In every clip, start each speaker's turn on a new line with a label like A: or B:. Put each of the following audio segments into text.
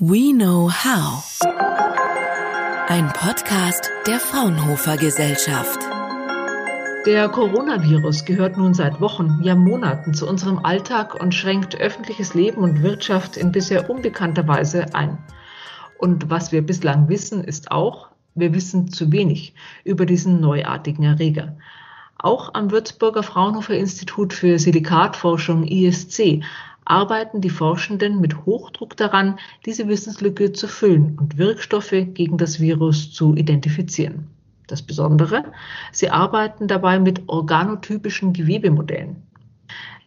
A: We Know How. Ein Podcast der Fraunhofer Gesellschaft.
B: Der Coronavirus gehört nun seit Wochen, ja Monaten zu unserem Alltag und schränkt öffentliches Leben und Wirtschaft in bisher unbekannter Weise ein. Und was wir bislang wissen, ist auch, wir wissen zu wenig über diesen neuartigen Erreger. Auch am Würzburger Fraunhofer Institut für Silikatforschung ISC arbeiten die Forschenden mit Hochdruck daran, diese Wissenslücke zu füllen und Wirkstoffe gegen das Virus zu identifizieren. Das Besondere, sie arbeiten dabei mit organotypischen Gewebemodellen.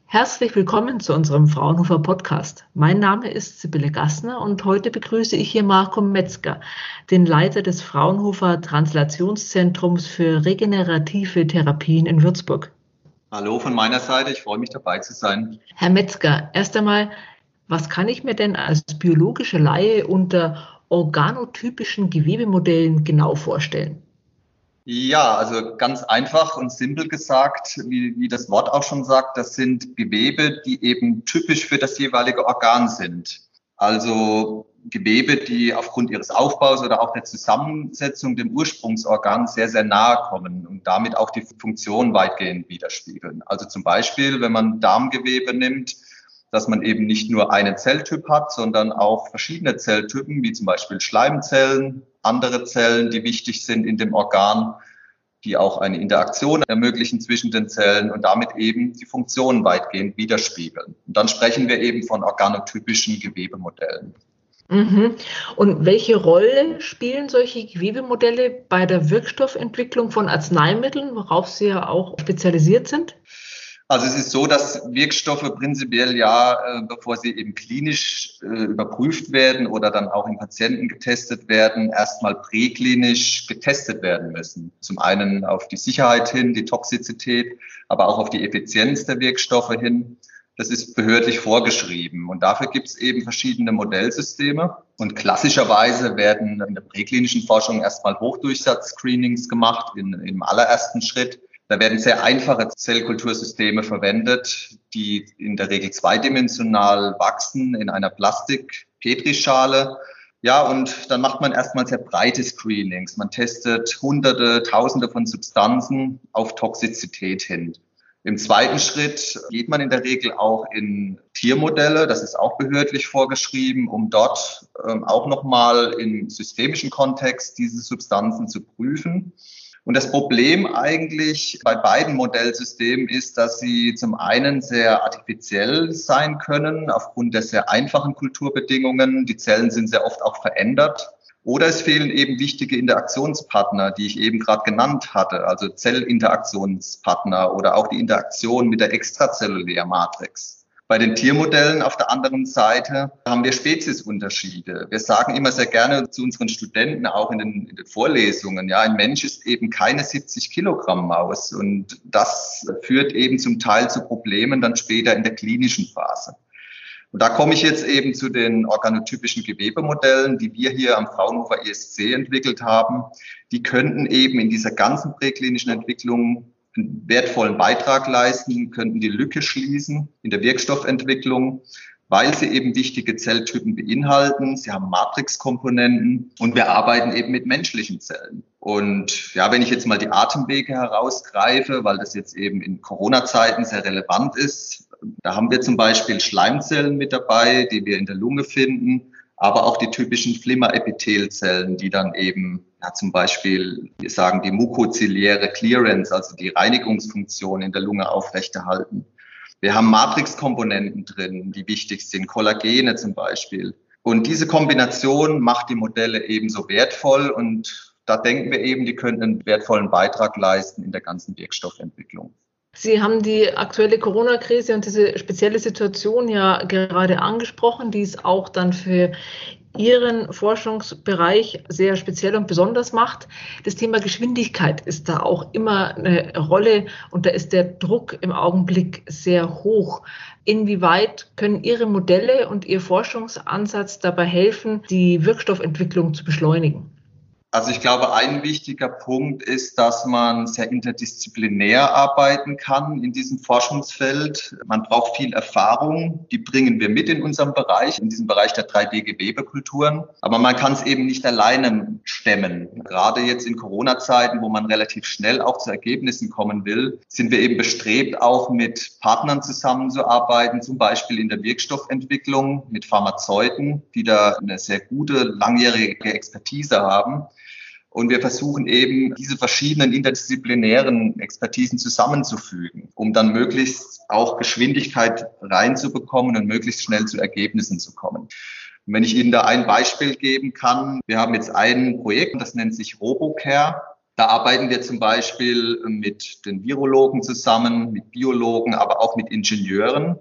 B: Herzlich willkommen zu unserem Fraunhofer Podcast. Mein Name ist Sibylle Gassner und heute begrüße ich hier Marco Metzger, den Leiter des Fraunhofer Translationszentrums für regenerative Therapien in Würzburg.
C: Hallo von meiner Seite, ich freue mich dabei zu sein.
B: Herr Metzger, erst einmal, was kann ich mir denn als biologische Laie unter organotypischen Gewebemodellen genau vorstellen?
C: Ja, also ganz einfach und simpel gesagt, wie, wie das Wort auch schon sagt, das sind Gewebe, die eben typisch für das jeweilige Organ sind. Also Gewebe, die aufgrund ihres Aufbaus oder auch der Zusammensetzung dem Ursprungsorgan sehr, sehr nahe kommen und damit auch die Funktion weitgehend widerspiegeln. Also zum Beispiel, wenn man Darmgewebe nimmt, dass man eben nicht nur einen Zelltyp hat, sondern auch verschiedene Zelltypen, wie zum Beispiel Schleimzellen, andere Zellen, die wichtig sind in dem Organ, die auch eine Interaktion ermöglichen zwischen den Zellen und damit eben die Funktion weitgehend widerspiegeln. Und dann sprechen wir eben von organotypischen Gewebemodellen.
B: Mhm. Und welche Rolle spielen solche Gewebemodelle bei der Wirkstoffentwicklung von Arzneimitteln, worauf Sie ja auch spezialisiert sind?
C: Also es ist so, dass Wirkstoffe prinzipiell ja, äh, bevor sie eben klinisch äh, überprüft werden oder dann auch in Patienten getestet werden, erstmal präklinisch getestet werden müssen. Zum einen auf die Sicherheit hin, die Toxizität, aber auch auf die Effizienz der Wirkstoffe hin. Das ist behördlich vorgeschrieben. Und dafür gibt es eben verschiedene Modellsysteme. Und klassischerweise werden in der präklinischen Forschung erstmal Hochdurchsatz-Screenings gemacht in, im allerersten Schritt da werden sehr einfache Zellkultursysteme verwendet, die in der Regel zweidimensional wachsen in einer Plastik-Petrischale. Ja, und dann macht man erstmal sehr breite Screenings. Man testet hunderte, tausende von Substanzen auf Toxizität hin. Im zweiten Schritt geht man in der Regel auch in Tiermodelle, das ist auch behördlich vorgeschrieben, um dort ähm, auch nochmal im systemischen Kontext diese Substanzen zu prüfen. Und das Problem eigentlich bei beiden Modellsystemen ist, dass sie zum einen sehr artifiziell sein können, aufgrund der sehr einfachen Kulturbedingungen. Die Zellen sind sehr oft auch verändert. Oder es fehlen eben wichtige Interaktionspartner, die ich eben gerade genannt hatte, also Zellinteraktionspartner oder auch die Interaktion mit der extrazellulären Matrix. Bei den Tiermodellen auf der anderen Seite haben wir Speziesunterschiede. Wir sagen immer sehr gerne zu unseren Studenten, auch in den, in den, Vorlesungen, ja, ein Mensch ist eben keine 70 Kilogramm Maus. Und das führt eben zum Teil zu Problemen dann später in der klinischen Phase. Und da komme ich jetzt eben zu den organotypischen Gewebemodellen, die wir hier am Fraunhofer ESC entwickelt haben. Die könnten eben in dieser ganzen präklinischen Entwicklung einen wertvollen Beitrag leisten, könnten die Lücke schließen in der Wirkstoffentwicklung, weil sie eben wichtige Zelltypen beinhalten. Sie haben Matrixkomponenten und wir arbeiten eben mit menschlichen Zellen. Und ja, wenn ich jetzt mal die Atemwege herausgreife, weil das jetzt eben in Corona-Zeiten sehr relevant ist, da haben wir zum Beispiel Schleimzellen mit dabei, die wir in der Lunge finden aber auch die typischen Flimmerepithelzellen, die dann eben ja, zum Beispiel, wir sagen, die mukoziliäre Clearance, also die Reinigungsfunktion in der Lunge aufrechterhalten. Wir haben Matrixkomponenten drin, die wichtig sind, Kollagene zum Beispiel. Und diese Kombination macht die Modelle ebenso wertvoll und da denken wir eben, die könnten einen wertvollen Beitrag leisten in der ganzen Wirkstoffentwicklung.
B: Sie haben die aktuelle Corona-Krise und diese spezielle Situation ja gerade angesprochen, die es auch dann für Ihren Forschungsbereich sehr speziell und besonders macht. Das Thema Geschwindigkeit ist da auch immer eine Rolle und da ist der Druck im Augenblick sehr hoch. Inwieweit können Ihre Modelle und Ihr Forschungsansatz dabei helfen, die Wirkstoffentwicklung zu beschleunigen?
C: Also ich glaube, ein wichtiger Punkt ist, dass man sehr interdisziplinär arbeiten kann in diesem Forschungsfeld. Man braucht viel Erfahrung, die bringen wir mit in unserem Bereich, in diesem Bereich der 3D-Gewebekulturen. Aber man kann es eben nicht alleine stemmen. Gerade jetzt in Corona-Zeiten, wo man relativ schnell auch zu Ergebnissen kommen will, sind wir eben bestrebt, auch mit Partnern zusammenzuarbeiten, zum Beispiel in der Wirkstoffentwicklung mit Pharmazeuten, die da eine sehr gute langjährige Expertise haben. Und wir versuchen eben, diese verschiedenen interdisziplinären Expertisen zusammenzufügen, um dann möglichst auch Geschwindigkeit reinzubekommen und möglichst schnell zu Ergebnissen zu kommen. Und wenn ich Ihnen da ein Beispiel geben kann, wir haben jetzt ein Projekt, das nennt sich RoboCare. Da arbeiten wir zum Beispiel mit den Virologen zusammen, mit Biologen, aber auch mit Ingenieuren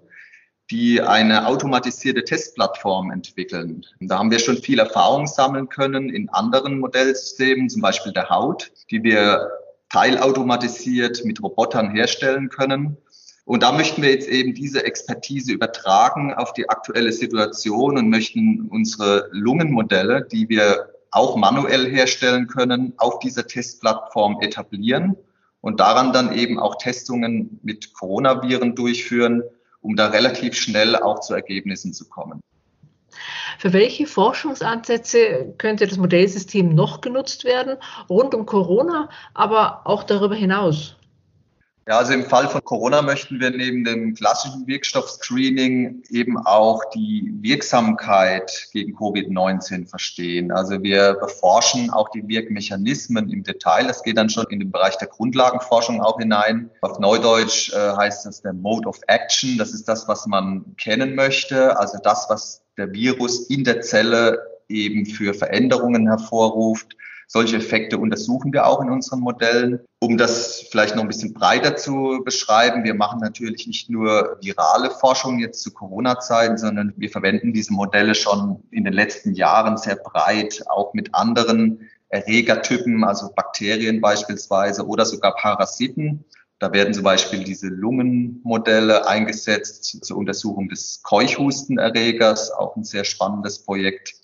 C: die eine automatisierte Testplattform entwickeln. Da haben wir schon viel Erfahrung sammeln können in anderen Modellsystemen, zum Beispiel der Haut, die wir teilautomatisiert mit Robotern herstellen können. Und da möchten wir jetzt eben diese Expertise übertragen auf die aktuelle Situation und möchten unsere Lungenmodelle, die wir auch manuell herstellen können, auf dieser Testplattform etablieren und daran dann eben auch Testungen mit Coronaviren durchführen um da relativ schnell auch zu Ergebnissen zu kommen.
B: Für welche Forschungsansätze könnte das Modellsystem noch genutzt werden, rund um Corona, aber auch darüber hinaus?
C: Ja, also im Fall von Corona möchten wir neben dem klassischen Wirkstoffscreening eben auch die Wirksamkeit gegen Covid-19 verstehen. Also wir beforschen auch die Wirkmechanismen im Detail. Das geht dann schon in den Bereich der Grundlagenforschung auch hinein. Auf Neudeutsch äh, heißt das der Mode of Action. Das ist das, was man kennen möchte. Also das, was der Virus in der Zelle eben für Veränderungen hervorruft. Solche Effekte untersuchen wir auch in unseren Modellen. Um das vielleicht noch ein bisschen breiter zu beschreiben, wir machen natürlich nicht nur virale Forschung jetzt zu Corona-Zeiten, sondern wir verwenden diese Modelle schon in den letzten Jahren sehr breit, auch mit anderen Erregertypen, also Bakterien beispielsweise oder sogar Parasiten. Da werden zum Beispiel diese Lungenmodelle eingesetzt zur Untersuchung des Keuchhustenerregers, auch ein sehr spannendes Projekt.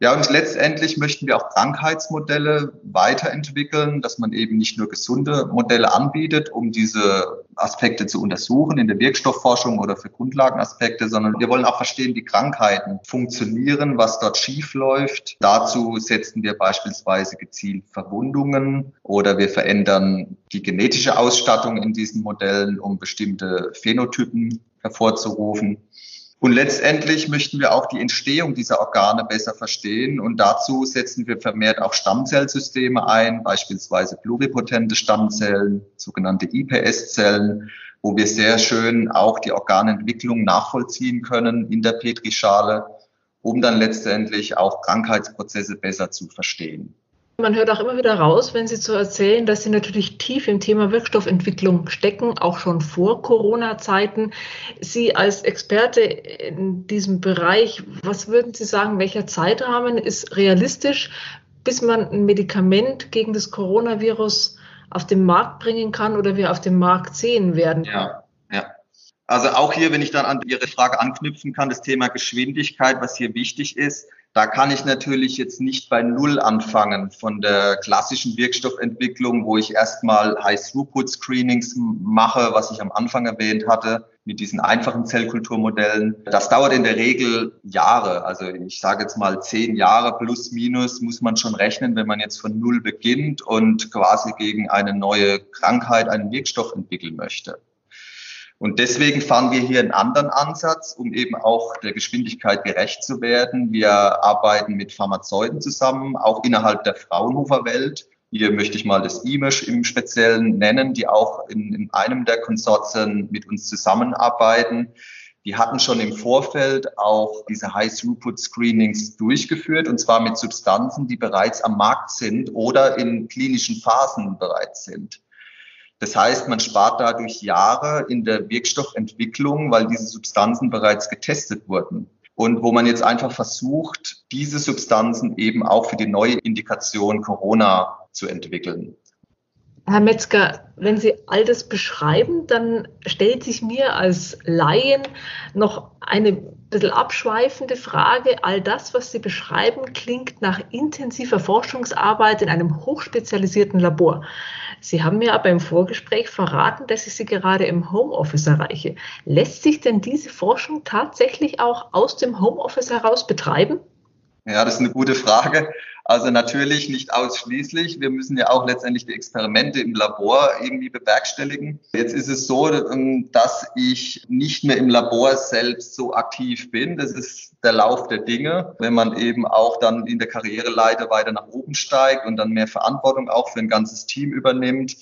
C: Ja, und letztendlich möchten wir auch Krankheitsmodelle weiterentwickeln, dass man eben nicht nur gesunde Modelle anbietet, um diese Aspekte zu untersuchen in der Wirkstoffforschung oder für Grundlagenaspekte, sondern wir wollen auch verstehen, wie Krankheiten funktionieren, was dort schief läuft. Dazu setzen wir beispielsweise gezielt Verwundungen oder wir verändern die genetische Ausstattung in diesen Modellen, um bestimmte Phänotypen hervorzurufen. Und letztendlich möchten wir auch die Entstehung dieser Organe besser verstehen. Und dazu setzen wir vermehrt auch Stammzellsysteme ein, beispielsweise pluripotente Stammzellen, sogenannte IPS-Zellen, wo wir sehr schön auch die Organentwicklung nachvollziehen können in der Petrischale, um dann letztendlich auch Krankheitsprozesse besser zu verstehen.
B: Man hört auch immer wieder raus, wenn Sie so erzählen, dass Sie natürlich tief im Thema Wirkstoffentwicklung stecken, auch schon vor Corona-Zeiten. Sie als Experte in diesem Bereich, was würden Sie sagen, welcher Zeitrahmen ist realistisch, bis man ein Medikament gegen das Coronavirus auf den Markt bringen kann oder wir auf dem Markt sehen werden?
C: Ja, ja. Also auch hier, wenn ich dann an Ihre Frage anknüpfen kann, das Thema Geschwindigkeit, was hier wichtig ist. Da kann ich natürlich jetzt nicht bei Null anfangen von der klassischen Wirkstoffentwicklung, wo ich erstmal High-Throughput-Screenings mache, was ich am Anfang erwähnt hatte, mit diesen einfachen Zellkulturmodellen. Das dauert in der Regel Jahre. Also ich sage jetzt mal zehn Jahre plus minus muss man schon rechnen, wenn man jetzt von Null beginnt und quasi gegen eine neue Krankheit einen Wirkstoff entwickeln möchte. Und deswegen fahren wir hier einen anderen Ansatz, um eben auch der Geschwindigkeit gerecht zu werden. Wir arbeiten mit Pharmazeuten zusammen, auch innerhalb der Fraunhofer-Welt. Hier möchte ich mal das IMESH im Speziellen nennen, die auch in, in einem der Konsortien mit uns zusammenarbeiten. Die hatten schon im Vorfeld auch diese High-Throughput-Screenings durchgeführt, und zwar mit Substanzen, die bereits am Markt sind oder in klinischen Phasen bereits sind. Das heißt, man spart dadurch Jahre in der Wirkstoffentwicklung, weil diese Substanzen bereits getestet wurden. Und wo man jetzt einfach versucht, diese Substanzen eben auch für die neue Indikation Corona zu entwickeln.
B: Herr Metzger, wenn Sie all das beschreiben, dann stellt sich mir als Laien noch eine bisschen abschweifende Frage. All das, was Sie beschreiben, klingt nach intensiver Forschungsarbeit in einem hochspezialisierten Labor. Sie haben mir aber im Vorgespräch verraten, dass ich Sie gerade im Homeoffice erreiche. Lässt sich denn diese Forschung tatsächlich auch aus dem Homeoffice heraus betreiben?
C: Ja, das ist eine gute Frage. Also natürlich nicht ausschließlich. Wir müssen ja auch letztendlich die Experimente im Labor irgendwie bewerkstelligen. Jetzt ist es so, ähm, dass ich nicht mehr im Labor selbst so aktiv bin. Das ist der Lauf der Dinge. Wenn man eben auch dann in der Karriereleiter weiter nach oben steigt und dann mehr Verantwortung auch für ein ganzes Team übernimmt,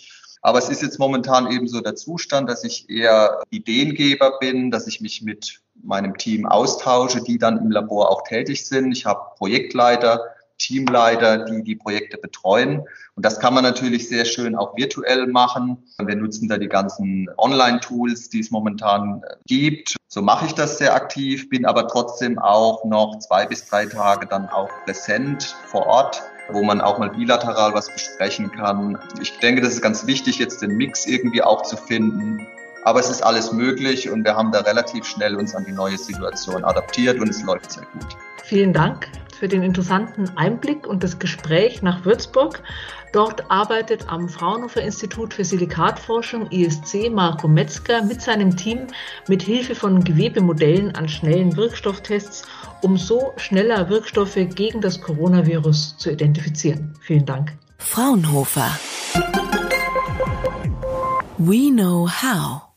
C: aber es ist jetzt momentan eben so der Zustand, dass ich eher Ideengeber bin, dass ich mich mit meinem Team austausche, die dann im Labor auch tätig sind. Ich habe Projektleiter, Teamleiter, die die Projekte betreuen. Und das kann man natürlich sehr schön auch virtuell machen. Wir nutzen da die ganzen Online-Tools, die es momentan gibt. So mache ich das sehr aktiv, bin aber trotzdem auch noch zwei bis drei Tage dann auch präsent vor Ort wo man auch mal bilateral was besprechen kann. Ich denke, das ist ganz wichtig, jetzt den Mix irgendwie auch zu finden. Aber es ist alles möglich und wir haben da relativ schnell uns an die neue Situation adaptiert und es läuft sehr gut.
B: Vielen Dank für den interessanten Einblick und das Gespräch nach Würzburg. Dort arbeitet am Fraunhofer Institut für Silikatforschung ISC Marco Metzger mit seinem Team mit Hilfe von Gewebemodellen an schnellen Wirkstofftests, um so schneller Wirkstoffe gegen das Coronavirus zu identifizieren. Vielen Dank.
A: Fraunhofer. We know how.